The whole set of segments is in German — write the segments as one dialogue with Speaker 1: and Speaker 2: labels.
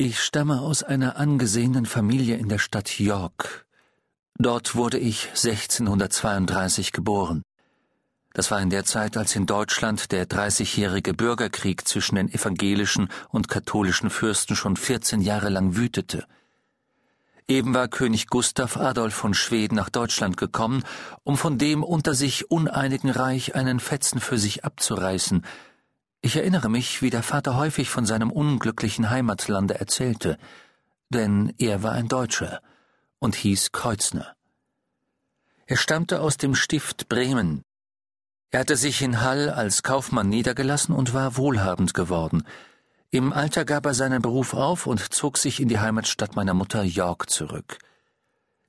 Speaker 1: Ich stamme aus einer angesehenen Familie in der Stadt York. Dort wurde ich 1632 geboren. Das war in der Zeit, als in Deutschland der Dreißigjährige Bürgerkrieg zwischen den evangelischen und katholischen Fürsten schon 14 Jahre lang wütete. Eben war König Gustav Adolf von Schweden nach Deutschland gekommen, um von dem unter sich uneinigen Reich einen Fetzen für sich abzureißen. Ich erinnere mich, wie der Vater häufig von seinem unglücklichen Heimatlande erzählte, denn er war ein Deutscher und hieß Kreuzner. Er stammte aus dem Stift Bremen, er hatte sich in Hall als Kaufmann niedergelassen und war wohlhabend geworden. Im Alter gab er seinen Beruf auf und zog sich in die Heimatstadt meiner Mutter York zurück.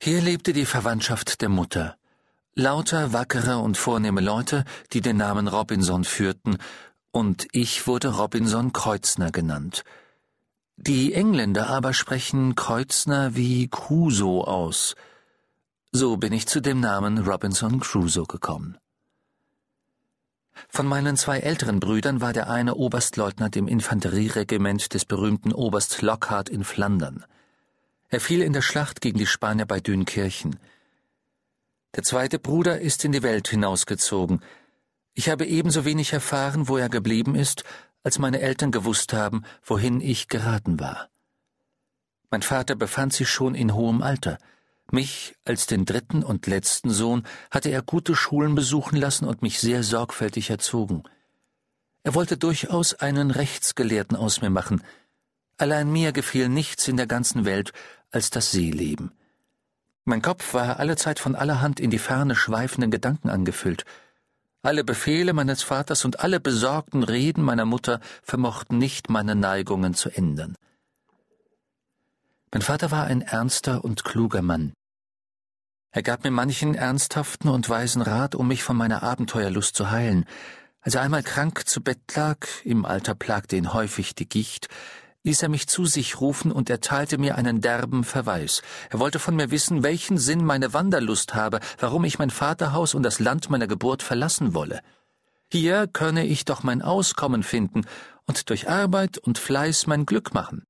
Speaker 1: Hier lebte die Verwandtschaft der Mutter. Lauter, wackere und vornehme Leute, die den Namen Robinson führten, und ich wurde Robinson Kreuzner genannt. Die Engländer aber sprechen Kreuzner wie Crusoe aus. So bin ich zu dem Namen Robinson Crusoe gekommen. Von meinen zwei älteren Brüdern war der eine Oberstleutnant im Infanterieregiment des berühmten Oberst Lockhart in Flandern. Er fiel in der Schlacht gegen die Spanier bei Dünkirchen. Der zweite Bruder ist in die Welt hinausgezogen. Ich habe ebenso wenig erfahren, wo er geblieben ist, als meine Eltern gewusst haben, wohin ich geraten war. Mein Vater befand sich schon in hohem Alter. Mich als den dritten und letzten Sohn hatte er gute Schulen besuchen lassen und mich sehr sorgfältig erzogen. Er wollte durchaus einen Rechtsgelehrten aus mir machen. Allein mir gefiel nichts in der ganzen Welt als das Seeleben. Mein Kopf war allezeit von allerhand in die Ferne schweifenden Gedanken angefüllt. Alle Befehle meines Vaters und alle besorgten Reden meiner Mutter vermochten nicht meine Neigungen zu ändern. Mein Vater war ein ernster und kluger Mann. Er gab mir manchen ernsthaften und weisen Rat, um mich von meiner Abenteuerlust zu heilen. Als er einmal krank zu Bett lag, im Alter plagte ihn häufig die Gicht, ließ er mich zu sich rufen und erteilte mir einen derben Verweis. Er wollte von mir wissen, welchen Sinn meine Wanderlust habe, warum ich mein Vaterhaus und das Land meiner Geburt verlassen wolle. Hier könne ich doch mein Auskommen finden und durch Arbeit und Fleiß mein Glück machen.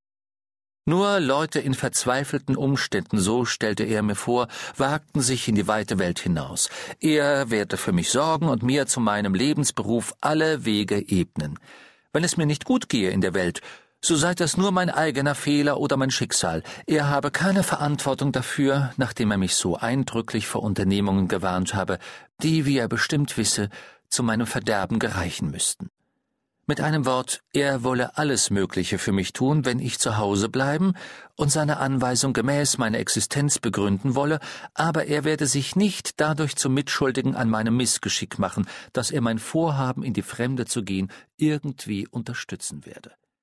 Speaker 1: Nur Leute in verzweifelten Umständen, so stellte er mir vor, wagten sich in die weite Welt hinaus. Er werde für mich sorgen und mir zu meinem Lebensberuf alle Wege ebnen. Wenn es mir nicht gut gehe in der Welt, so sei das nur mein eigener Fehler oder mein Schicksal. Er habe keine Verantwortung dafür, nachdem er mich so eindrücklich vor Unternehmungen gewarnt habe, die, wie er bestimmt wisse, zu meinem Verderben gereichen müssten. Mit einem Wort, er wolle alles Mögliche für mich tun, wenn ich zu Hause bleiben und seine Anweisung gemäß meine Existenz begründen wolle, aber er werde sich nicht dadurch zum Mitschuldigen an meinem Missgeschick machen, dass er mein Vorhaben, in die Fremde zu gehen, irgendwie unterstützen werde.